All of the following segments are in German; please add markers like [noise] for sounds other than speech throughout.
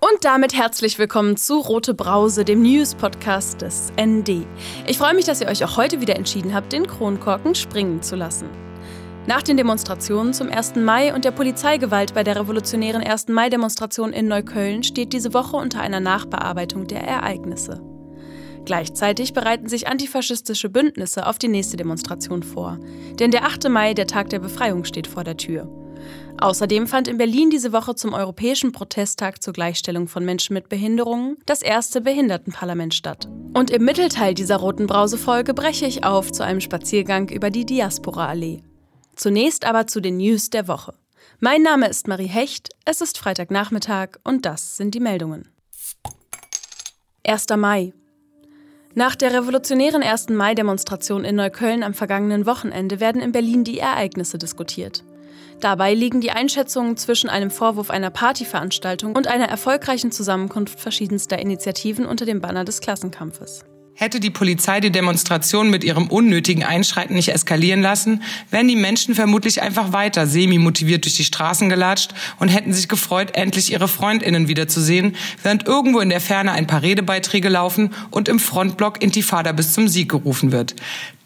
Und damit herzlich willkommen zu Rote Brause, dem News-Podcast des ND. Ich freue mich, dass ihr euch auch heute wieder entschieden habt, den Kronkorken springen zu lassen. Nach den Demonstrationen zum 1. Mai und der Polizeigewalt bei der revolutionären 1. Mai-Demonstration in Neukölln steht diese Woche unter einer Nachbearbeitung der Ereignisse. Gleichzeitig bereiten sich antifaschistische Bündnisse auf die nächste Demonstration vor. Denn der 8. Mai, der Tag der Befreiung, steht vor der Tür. Außerdem fand in Berlin diese Woche zum Europäischen Protesttag zur Gleichstellung von Menschen mit Behinderungen das erste Behindertenparlament statt. Und im Mittelteil dieser roten Brausefolge breche ich auf zu einem Spaziergang über die Diaspora-Allee. Zunächst aber zu den News der Woche. Mein Name ist Marie Hecht, es ist Freitagnachmittag und das sind die Meldungen. 1. Mai. Nach der revolutionären 1. Mai-Demonstration in Neukölln am vergangenen Wochenende werden in Berlin die Ereignisse diskutiert. Dabei liegen die Einschätzungen zwischen einem Vorwurf einer Partyveranstaltung und einer erfolgreichen Zusammenkunft verschiedenster Initiativen unter dem Banner des Klassenkampfes. Hätte die Polizei die Demonstration mit ihrem unnötigen Einschreiten nicht eskalieren lassen, wären die Menschen vermutlich einfach weiter semi-motiviert durch die Straßen gelatscht und hätten sich gefreut, endlich ihre Freundinnen wiederzusehen, während irgendwo in der Ferne ein paar Redebeiträge laufen und im Frontblock Intifada bis zum Sieg gerufen wird.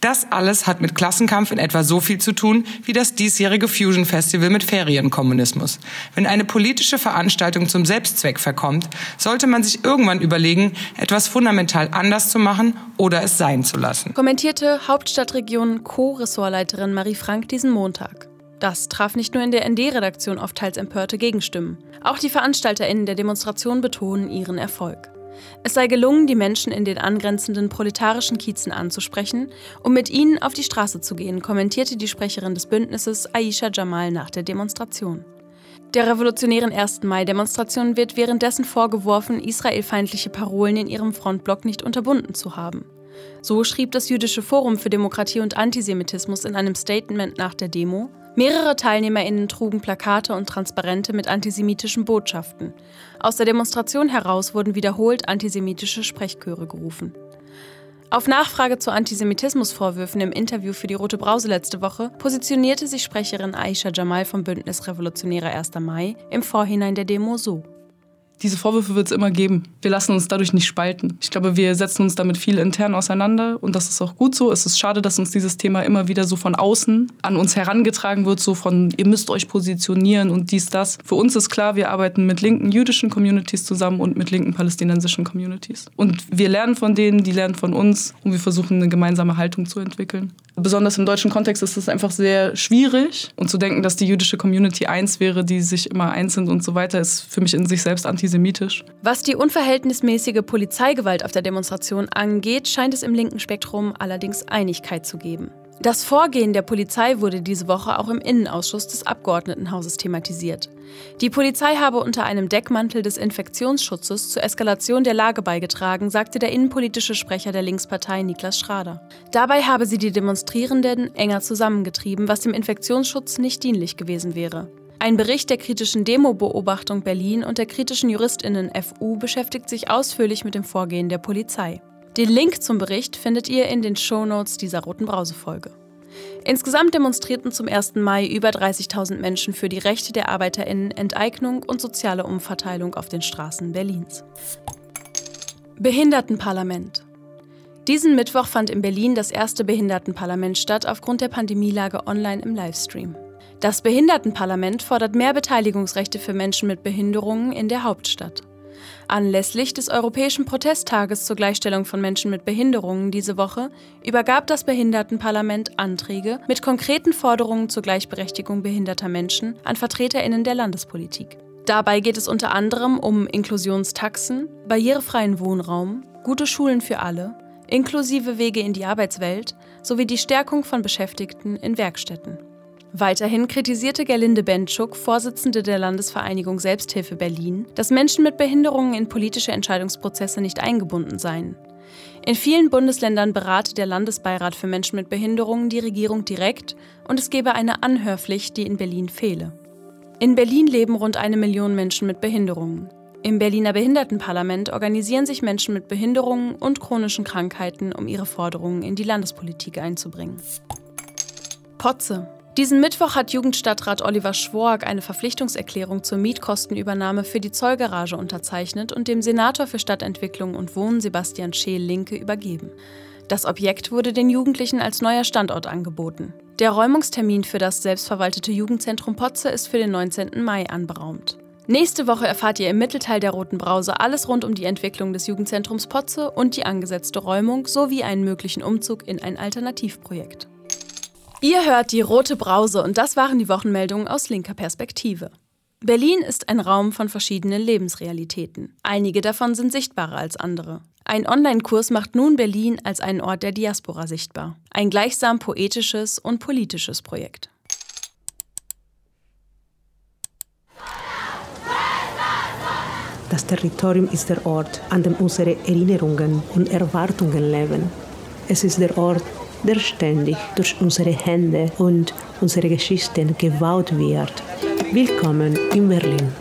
Das alles hat mit Klassenkampf in etwa so viel zu tun wie das diesjährige Fusion Festival mit Ferienkommunismus. Wenn eine politische Veranstaltung zum Selbstzweck verkommt, sollte man sich irgendwann überlegen, etwas fundamental anders zu machen oder es sein zu lassen. Kommentierte Hauptstadtregion Co-Ressortleiterin Marie Frank diesen Montag. Das traf nicht nur in der ND-Redaktion auf teils empörte Gegenstimmen. Auch die VeranstalterInnen der Demonstration betonen ihren Erfolg. Es sei gelungen, die Menschen in den angrenzenden proletarischen Kiezen anzusprechen, um mit ihnen auf die Straße zu gehen, kommentierte die Sprecherin des Bündnisses Aisha Jamal nach der Demonstration. Der revolutionären 1. Mai-Demonstration wird währenddessen vorgeworfen, israelfeindliche Parolen in ihrem Frontblock nicht unterbunden zu haben. So schrieb das Jüdische Forum für Demokratie und Antisemitismus in einem Statement nach der Demo, Mehrere TeilnehmerInnen trugen Plakate und Transparente mit antisemitischen Botschaften. Aus der Demonstration heraus wurden wiederholt antisemitische Sprechchöre gerufen. Auf Nachfrage zu Antisemitismusvorwürfen im Interview für die Rote Brause letzte Woche positionierte sich Sprecherin Aisha Jamal vom Bündnis Revolutionärer 1. Mai im Vorhinein der Demo so. Diese Vorwürfe wird es immer geben. Wir lassen uns dadurch nicht spalten. Ich glaube, wir setzen uns damit viel intern auseinander und das ist auch gut so. Es ist schade, dass uns dieses Thema immer wieder so von außen an uns herangetragen wird, so von, ihr müsst euch positionieren und dies, das. Für uns ist klar, wir arbeiten mit linken jüdischen Communities zusammen und mit linken palästinensischen Communities. Und wir lernen von denen, die lernen von uns und wir versuchen eine gemeinsame Haltung zu entwickeln. Besonders im deutschen Kontext ist es einfach sehr schwierig und zu denken, dass die jüdische Community eins wäre, die sich immer eins sind und so weiter, ist für mich in sich selbst anti antisemitisch. Was die unverhältnismäßige Polizeigewalt auf der Demonstration angeht, scheint es im linken Spektrum allerdings Einigkeit zu geben. Das Vorgehen der Polizei wurde diese Woche auch im Innenausschuss des Abgeordnetenhauses thematisiert. Die Polizei habe unter einem Deckmantel des Infektionsschutzes zur Eskalation der Lage beigetragen, sagte der innenpolitische Sprecher der Linkspartei Niklas Schrader. Dabei habe sie die Demonstrierenden enger zusammengetrieben, was dem Infektionsschutz nicht dienlich gewesen wäre. Ein Bericht der kritischen Demo-Beobachtung Berlin und der kritischen JuristInnen FU beschäftigt sich ausführlich mit dem Vorgehen der Polizei. Den Link zum Bericht findet ihr in den Shownotes dieser Roten Brause-Folge. Insgesamt demonstrierten zum 1. Mai über 30.000 Menschen für die Rechte der ArbeiterInnen, Enteignung und soziale Umverteilung auf den Straßen Berlins. Behindertenparlament. Diesen Mittwoch fand in Berlin das erste Behindertenparlament statt, aufgrund der Pandemielage online im Livestream. Das Behindertenparlament fordert mehr Beteiligungsrechte für Menschen mit Behinderungen in der Hauptstadt. Anlässlich des Europäischen Protesttages zur Gleichstellung von Menschen mit Behinderungen diese Woche übergab das Behindertenparlament Anträge mit konkreten Forderungen zur Gleichberechtigung behinderter Menschen an Vertreterinnen der Landespolitik. Dabei geht es unter anderem um Inklusionstaxen, barrierefreien Wohnraum, gute Schulen für alle, inklusive Wege in die Arbeitswelt sowie die Stärkung von Beschäftigten in Werkstätten. Weiterhin kritisierte Gerlinde Bentschuk, Vorsitzende der Landesvereinigung Selbsthilfe Berlin, dass Menschen mit Behinderungen in politische Entscheidungsprozesse nicht eingebunden seien. In vielen Bundesländern berate der Landesbeirat für Menschen mit Behinderungen die Regierung direkt und es gebe eine Anhörpflicht, die in Berlin fehle. In Berlin leben rund eine Million Menschen mit Behinderungen. Im Berliner Behindertenparlament organisieren sich Menschen mit Behinderungen und chronischen Krankheiten, um ihre Forderungen in die Landespolitik einzubringen. Potze. Diesen Mittwoch hat Jugendstadtrat Oliver Schwork eine Verpflichtungserklärung zur Mietkostenübernahme für die Zollgarage unterzeichnet und dem Senator für Stadtentwicklung und Wohnen Sebastian Scheel-Linke übergeben. Das Objekt wurde den Jugendlichen als neuer Standort angeboten. Der Räumungstermin für das selbstverwaltete Jugendzentrum Potze ist für den 19. Mai anberaumt. Nächste Woche erfahrt ihr im Mittelteil der Roten Brause alles rund um die Entwicklung des Jugendzentrums Potze und die angesetzte Räumung sowie einen möglichen Umzug in ein Alternativprojekt. Ihr hört die Rote Brause und das waren die Wochenmeldungen aus linker Perspektive. Berlin ist ein Raum von verschiedenen Lebensrealitäten. Einige davon sind sichtbarer als andere. Ein Online-Kurs macht nun Berlin als einen Ort der Diaspora sichtbar. Ein gleichsam poetisches und politisches Projekt. Das Territorium ist der Ort, an dem unsere Erinnerungen und Erwartungen leben. Es ist der Ort, der ständig durch unsere Hände und unsere Geschichten gebaut wird. Willkommen in Berlin.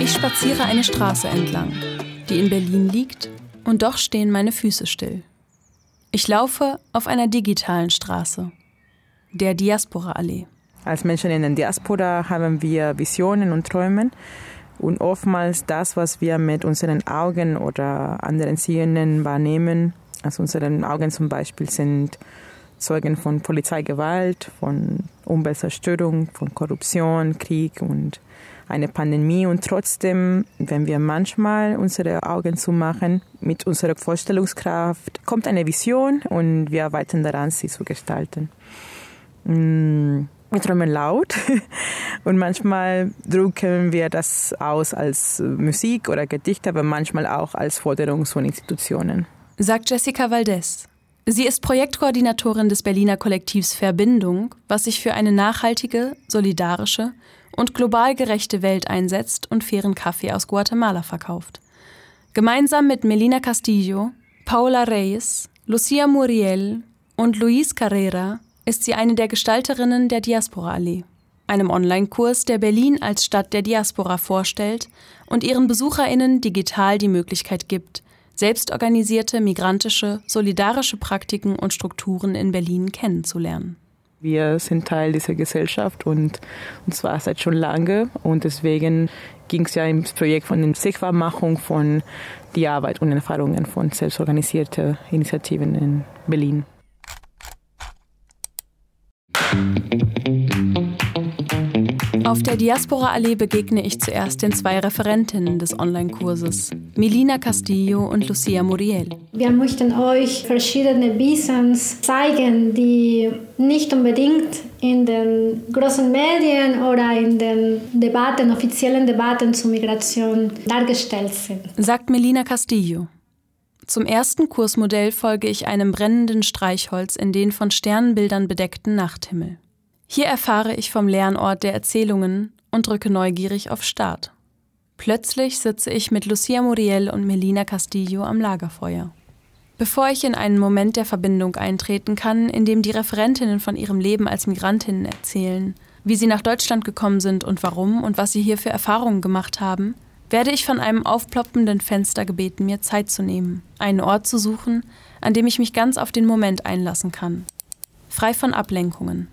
Ich spaziere eine Straße entlang, die in Berlin liegt, und doch stehen meine Füße still. Ich laufe auf einer digitalen Straße, der Diaspora-Allee. Als Menschen in der Diaspora haben wir Visionen und Träume und oftmals das, was wir mit unseren Augen oder anderen Sinnen wahrnehmen, also unsere Augen zum Beispiel sind Zeugen von Polizeigewalt, von Umweltzerstörung, von Korruption, Krieg und eine Pandemie. Und trotzdem, wenn wir manchmal unsere Augen zumachen, mit unserer Vorstellungskraft kommt eine Vision und wir arbeiten daran, sie zu gestalten. Mm, wir träumen laut [laughs] und manchmal drucken wir das aus als Musik oder Gedichte, aber manchmal auch als Forderung von Institutionen. Sagt Jessica Valdez. Sie ist Projektkoordinatorin des Berliner Kollektivs Verbindung, was sich für eine nachhaltige, solidarische und global gerechte Welt einsetzt und fairen Kaffee aus Guatemala verkauft. Gemeinsam mit Melina Castillo, Paula Reyes, Lucia Muriel und Luis Carrera ist sie eine der Gestalterinnen der Diaspora Allee, einem Online-Kurs, der Berlin als Stadt der Diaspora vorstellt und ihren BesucherInnen digital die Möglichkeit gibt, selbstorganisierte, migrantische, solidarische Praktiken und Strukturen in Berlin kennenzulernen. Wir sind Teil dieser Gesellschaft und, und zwar seit schon lange und deswegen ging es ja im Projekt von der Sichtbarmachung von die Arbeit und Erfahrungen von selbstorganisierten Initiativen in Berlin. Auf der Diaspora-Allee begegne ich zuerst den zwei Referentinnen des Online-Kurses, Melina Castillo und Lucia Muriel. Wir möchten euch verschiedene Visions zeigen, die nicht unbedingt in den großen Medien oder in den Debatten, offiziellen Debatten zur Migration dargestellt sind. Sagt Melina Castillo. Zum ersten Kursmodell folge ich einem brennenden Streichholz in den von Sternbildern bedeckten Nachthimmel. Hier erfahre ich vom Lernort der Erzählungen und drücke neugierig auf Start. Plötzlich sitze ich mit Lucia Muriel und Melina Castillo am Lagerfeuer. Bevor ich in einen Moment der Verbindung eintreten kann, in dem die Referentinnen von ihrem Leben als Migrantinnen erzählen, wie sie nach Deutschland gekommen sind und warum und was sie hier für Erfahrungen gemacht haben, werde ich von einem aufploppenden Fenster gebeten, mir Zeit zu nehmen, einen Ort zu suchen, an dem ich mich ganz auf den Moment einlassen kann. Frei von Ablenkungen.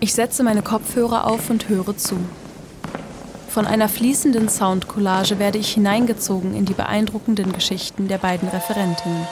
Ich setze meine Kopfhörer auf und höre zu. Von einer fließenden Soundcollage werde ich hineingezogen in die beeindruckenden Geschichten der beiden Referentinnen.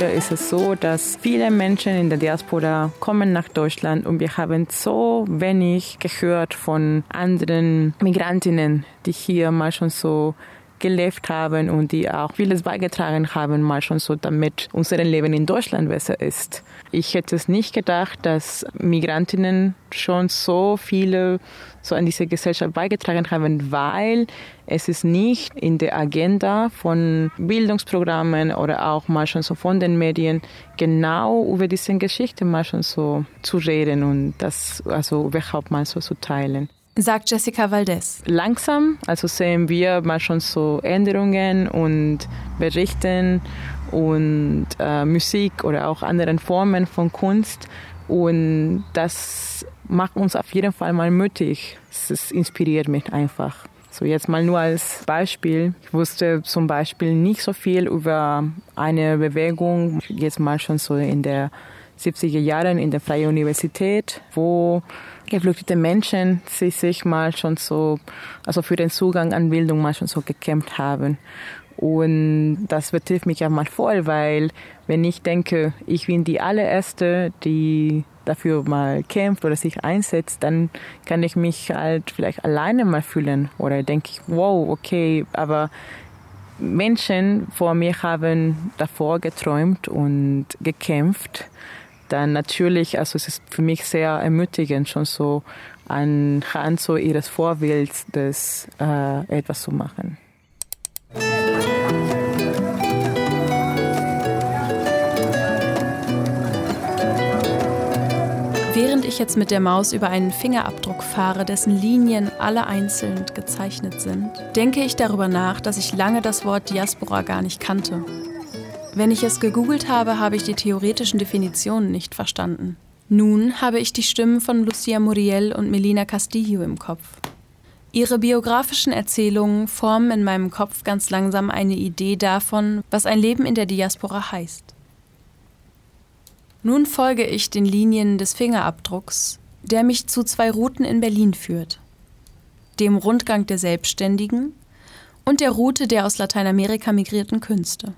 Leider ist es so, dass viele Menschen in der Diaspora kommen nach Deutschland und wir haben so wenig gehört von anderen Migrantinnen, die hier mal schon so gelebt haben und die auch vieles beigetragen haben, mal schon so, damit unser Leben in Deutschland besser ist. Ich hätte es nicht gedacht, dass Migrantinnen schon so viele so an diese Gesellschaft beigetragen haben, weil es ist nicht in der Agenda von Bildungsprogrammen oder auch mal schon so von den Medien genau über diese Geschichte mal schon so zu reden und das also überhaupt mal so zu teilen sagt Jessica Valdez. Langsam, also sehen wir mal schon so Änderungen und Berichten und äh, Musik oder auch anderen Formen von Kunst Und das macht uns auf jeden Fall mal mutig. Es inspiriert mich einfach. So jetzt mal nur als Beispiel. Ich wusste zum Beispiel nicht so viel über eine Bewegung, jetzt mal schon so in der 70er Jahren in der Freien Universität, wo geflüchtete Menschen sich, sich mal schon so, also für den Zugang an Bildung mal schon so gekämpft haben. Und das betrifft mich ja mal voll, weil wenn ich denke, ich bin die allererste, die dafür mal kämpft oder sich einsetzt, dann kann ich mich halt vielleicht alleine mal fühlen oder denke ich, wow, okay, aber Menschen vor mir haben davor geträumt und gekämpft. Dann natürlich, also es ist für mich sehr ermutigend, schon so anhand so ihres Vorbilds das äh, etwas zu machen. Während ich jetzt mit der Maus über einen Fingerabdruck fahre, dessen Linien alle einzeln gezeichnet sind, denke ich darüber nach, dass ich lange das Wort Diaspora gar nicht kannte. Wenn ich es gegoogelt habe, habe ich die theoretischen Definitionen nicht verstanden. Nun habe ich die Stimmen von Lucia Muriel und Melina Castillo im Kopf. Ihre biografischen Erzählungen formen in meinem Kopf ganz langsam eine Idee davon, was ein Leben in der Diaspora heißt. Nun folge ich den Linien des Fingerabdrucks, der mich zu zwei Routen in Berlin führt. Dem Rundgang der Selbstständigen und der Route der aus Lateinamerika migrierten Künste.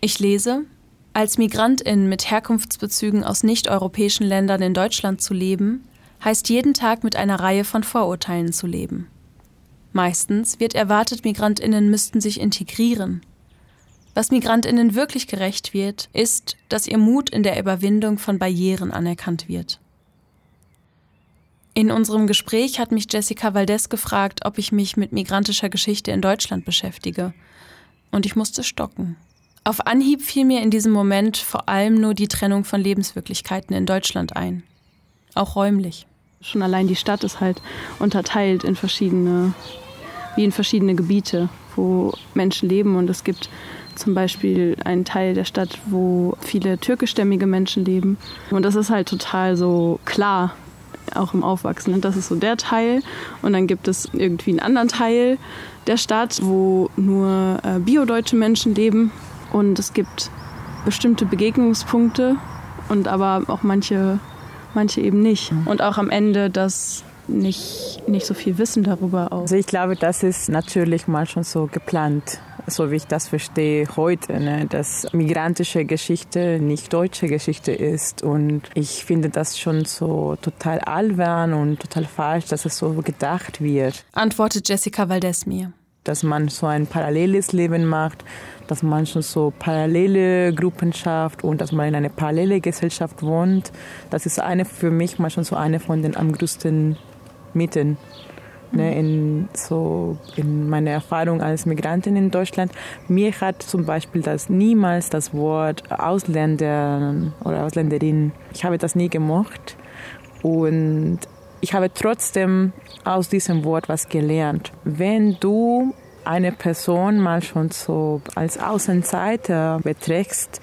Ich lese, als Migrantin mit Herkunftsbezügen aus nicht-europäischen Ländern in Deutschland zu leben, heißt jeden Tag mit einer Reihe von Vorurteilen zu leben. Meistens wird erwartet, Migrantinnen müssten sich integrieren, was Migrantinnen wirklich gerecht wird, ist, dass ihr Mut in der Überwindung von Barrieren anerkannt wird. In unserem Gespräch hat mich Jessica Valdez gefragt, ob ich mich mit migrantischer Geschichte in Deutschland beschäftige. Und ich musste stocken. Auf Anhieb fiel mir in diesem Moment vor allem nur die Trennung von Lebenswirklichkeiten in Deutschland ein. Auch räumlich. Schon allein die Stadt ist halt unterteilt in verschiedene, wie in verschiedene Gebiete, wo Menschen leben und es gibt zum Beispiel ein Teil der Stadt, wo viele türkischstämmige Menschen leben. Und das ist halt total so klar, auch im Aufwachsen. Und das ist so der Teil. Und dann gibt es irgendwie einen anderen Teil der Stadt, wo nur äh, biodeutsche Menschen leben. Und es gibt bestimmte Begegnungspunkte und aber auch manche, manche eben nicht. Und auch am Ende das nicht, nicht so viel Wissen darüber auch. Also ich glaube, das ist natürlich mal schon so geplant so wie ich das verstehe heute, ne, dass migrantische Geschichte nicht deutsche Geschichte ist. Und ich finde das schon so total albern und total falsch, dass es so gedacht wird. Antwortet Jessica Valdez mir. Dass man so ein paralleles Leben macht, dass man schon so parallele Gruppen schafft und dass man in einer parallele Gesellschaft wohnt. Das ist eine für mich mal schon so eine von den am größten Mythen ne, in, so in meiner Erfahrung als Migrantin in Deutschland. Mir hat zum Beispiel das niemals das Wort Ausländer oder Ausländerin, ich habe das nie gemocht. Und ich habe trotzdem aus diesem Wort was gelernt. Wenn du eine Person mal schon so als Außenseiter beträgst,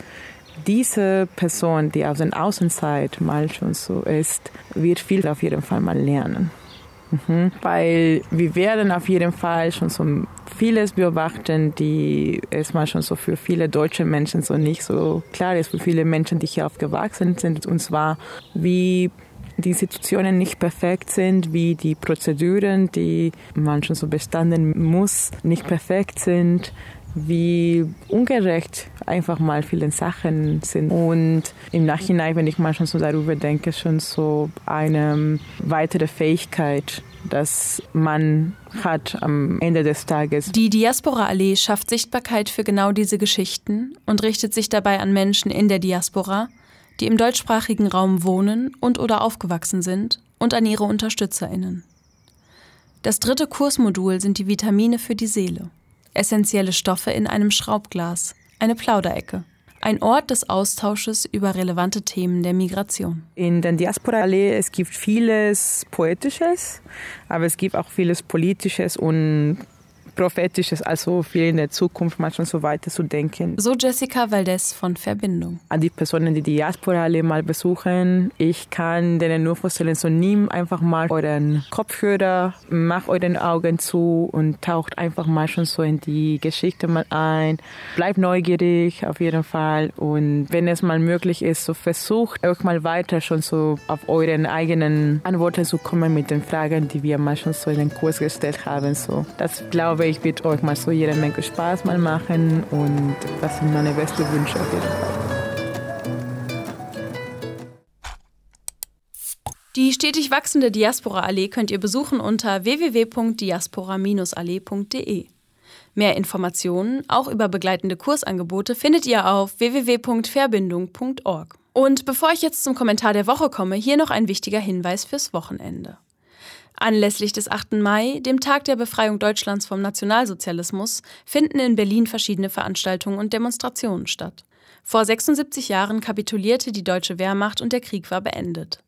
diese Person, die aus der Außenzeit mal schon so ist, wird viel auf jeden Fall mal lernen. Mhm. Weil wir werden auf jeden Fall schon so vieles beobachten, die erstmal schon so für viele deutsche Menschen so nicht so klar ist, für viele Menschen, die hier aufgewachsen sind. Und zwar, wie die Institutionen nicht perfekt sind, wie die Prozeduren, die man schon so bestanden muss, nicht perfekt sind, wie ungerecht einfach mal viele Sachen sind. Und im Nachhinein, wenn ich mal schon so darüber denke, schon so eine weitere Fähigkeit, dass man hat am Ende des Tages. Die Diaspora Allee schafft Sichtbarkeit für genau diese Geschichten und richtet sich dabei an Menschen in der Diaspora, die im deutschsprachigen Raum wohnen und oder aufgewachsen sind und an ihre Unterstützerinnen. Das dritte Kursmodul sind die Vitamine für die Seele essentielle Stoffe in einem Schraubglas, eine Plauderecke. Ein Ort des Austausches über relevante Themen der Migration. In der Diaspora-Allee es gibt vieles Poetisches, aber es gibt auch vieles Politisches und prophetisches, also viel in der Zukunft manchmal so weiter zu denken. So Jessica Valdez von Verbindung. An die Personen, die die Diaspora alle mal besuchen, ich kann denen nur vorstellen, so nimm einfach mal euren Kopfhörer, mach euren Augen zu und taucht einfach mal schon so in die Geschichte mal ein. Bleibt neugierig auf jeden Fall und wenn es mal möglich ist, so versucht euch mal weiter schon so auf euren eigenen Antworten zu kommen mit den Fragen, die wir mal schon so in den Kurs gestellt haben. So, das glaube ich wird euch mal so jede Menge Spaß mal machen und das sind meine besten Wünsche auf. Die stetig wachsende Diaspora-Allee könnt ihr besuchen unter www.diaspora-allee.de. Mehr Informationen, auch über begleitende Kursangebote, findet ihr auf www.verbindung.org. Und bevor ich jetzt zum Kommentar der Woche komme, hier noch ein wichtiger Hinweis fürs Wochenende. Anlässlich des 8. Mai, dem Tag der Befreiung Deutschlands vom Nationalsozialismus, finden in Berlin verschiedene Veranstaltungen und Demonstrationen statt. Vor 76 Jahren kapitulierte die deutsche Wehrmacht und der Krieg war beendet.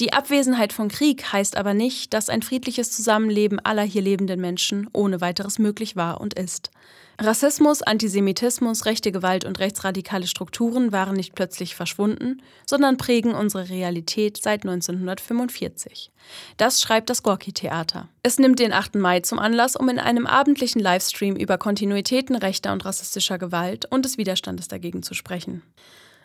Die Abwesenheit von Krieg heißt aber nicht, dass ein friedliches Zusammenleben aller hier lebenden Menschen ohne weiteres möglich war und ist. Rassismus, Antisemitismus, rechte Gewalt und rechtsradikale Strukturen waren nicht plötzlich verschwunden, sondern prägen unsere Realität seit 1945. Das schreibt das Gorki-Theater. Es nimmt den 8. Mai zum Anlass, um in einem abendlichen Livestream über Kontinuitäten rechter und rassistischer Gewalt und des Widerstandes dagegen zu sprechen.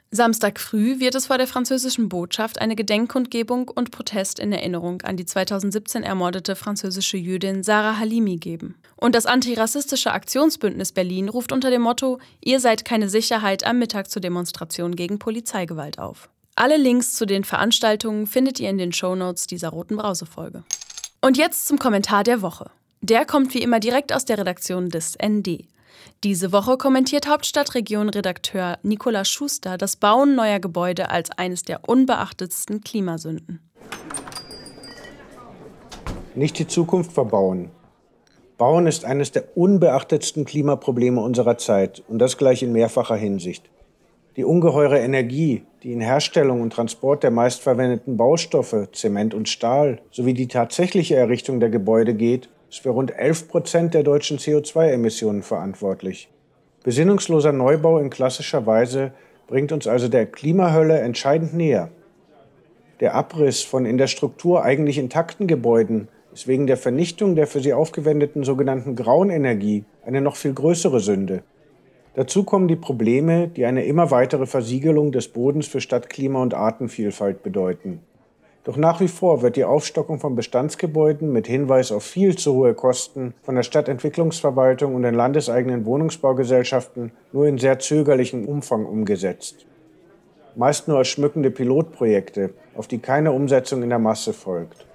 Samstag früh wird es vor der französischen Botschaft eine Gedenkkundgebung und Protest in Erinnerung an die 2017 ermordete französische Jüdin Sarah Halimi geben. Und das antirassistische Aktionsbündnis Berlin ruft unter dem Motto Ihr seid keine Sicherheit am Mittag zur Demonstration gegen Polizeigewalt auf. Alle Links zu den Veranstaltungen findet ihr in den Shownotes dieser roten Brausefolge. Und jetzt zum Kommentar der Woche. Der kommt wie immer direkt aus der Redaktion des ND. Diese Woche kommentiert Hauptstadtregion-Redakteur Nikola Schuster das Bauen neuer Gebäude als eines der unbeachtetsten Klimasünden. Nicht die Zukunft verbauen. Bauen ist eines der unbeachtetsten Klimaprobleme unserer Zeit und das gleich in mehrfacher Hinsicht. Die ungeheure Energie, die in Herstellung und Transport der meistverwendeten Baustoffe, Zement und Stahl, sowie die tatsächliche Errichtung der Gebäude geht, ist für rund 11 Prozent der deutschen CO2-Emissionen verantwortlich. Besinnungsloser Neubau in klassischer Weise bringt uns also der Klimahölle entscheidend näher. Der Abriss von in der Struktur eigentlich intakten Gebäuden ist wegen der Vernichtung der für sie aufgewendeten sogenannten grauen Energie eine noch viel größere Sünde. Dazu kommen die Probleme, die eine immer weitere Versiegelung des Bodens für Stadtklima und Artenvielfalt bedeuten. Doch nach wie vor wird die Aufstockung von Bestandsgebäuden mit Hinweis auf viel zu hohe Kosten von der Stadtentwicklungsverwaltung und den landeseigenen Wohnungsbaugesellschaften nur in sehr zögerlichem Umfang umgesetzt. Meist nur als schmückende Pilotprojekte, auf die keine Umsetzung in der Masse folgt.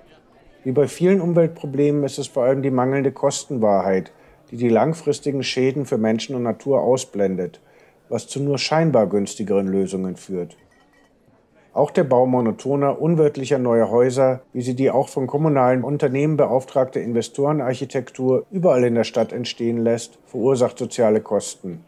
Wie bei vielen Umweltproblemen ist es vor allem die mangelnde Kostenwahrheit, die die langfristigen Schäden für Menschen und Natur ausblendet, was zu nur scheinbar günstigeren Lösungen führt. Auch der Bau monotoner, unwirtlicher neuer Häuser, wie sie die auch von kommunalen Unternehmen beauftragte Investorenarchitektur überall in der Stadt entstehen lässt, verursacht soziale Kosten.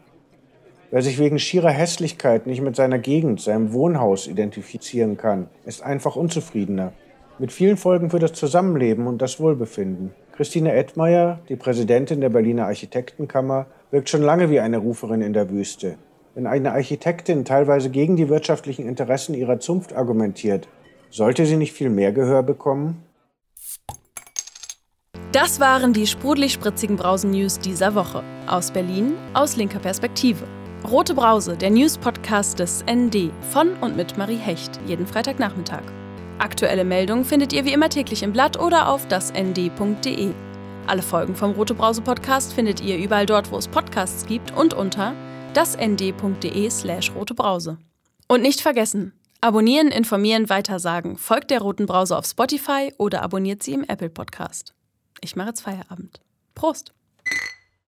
Wer sich wegen schierer Hässlichkeit nicht mit seiner Gegend, seinem Wohnhaus identifizieren kann, ist einfach unzufriedener. Mit vielen Folgen für das Zusammenleben und das Wohlbefinden. Christine Edmeier, die Präsidentin der Berliner Architektenkammer, wirkt schon lange wie eine Ruferin in der Wüste. Wenn eine Architektin teilweise gegen die wirtschaftlichen Interessen ihrer Zunft argumentiert, sollte sie nicht viel mehr Gehör bekommen? Das waren die sprudelig-spritzigen Brausen-News dieser Woche. Aus Berlin, aus linker Perspektive. Rote Brause, der News-Podcast des ND von und mit Marie Hecht, jeden Freitagnachmittag. Aktuelle Meldungen findet ihr wie immer täglich im Blatt oder auf dasnd.de. Alle Folgen vom Rote Brause Podcast findet ihr überall dort, wo es Podcasts gibt und unter dasnd.de slash rote Brause. Und nicht vergessen, abonnieren, informieren, weitersagen. Folgt der Roten Brause auf Spotify oder abonniert sie im Apple Podcast. Ich mache jetzt Feierabend. Prost!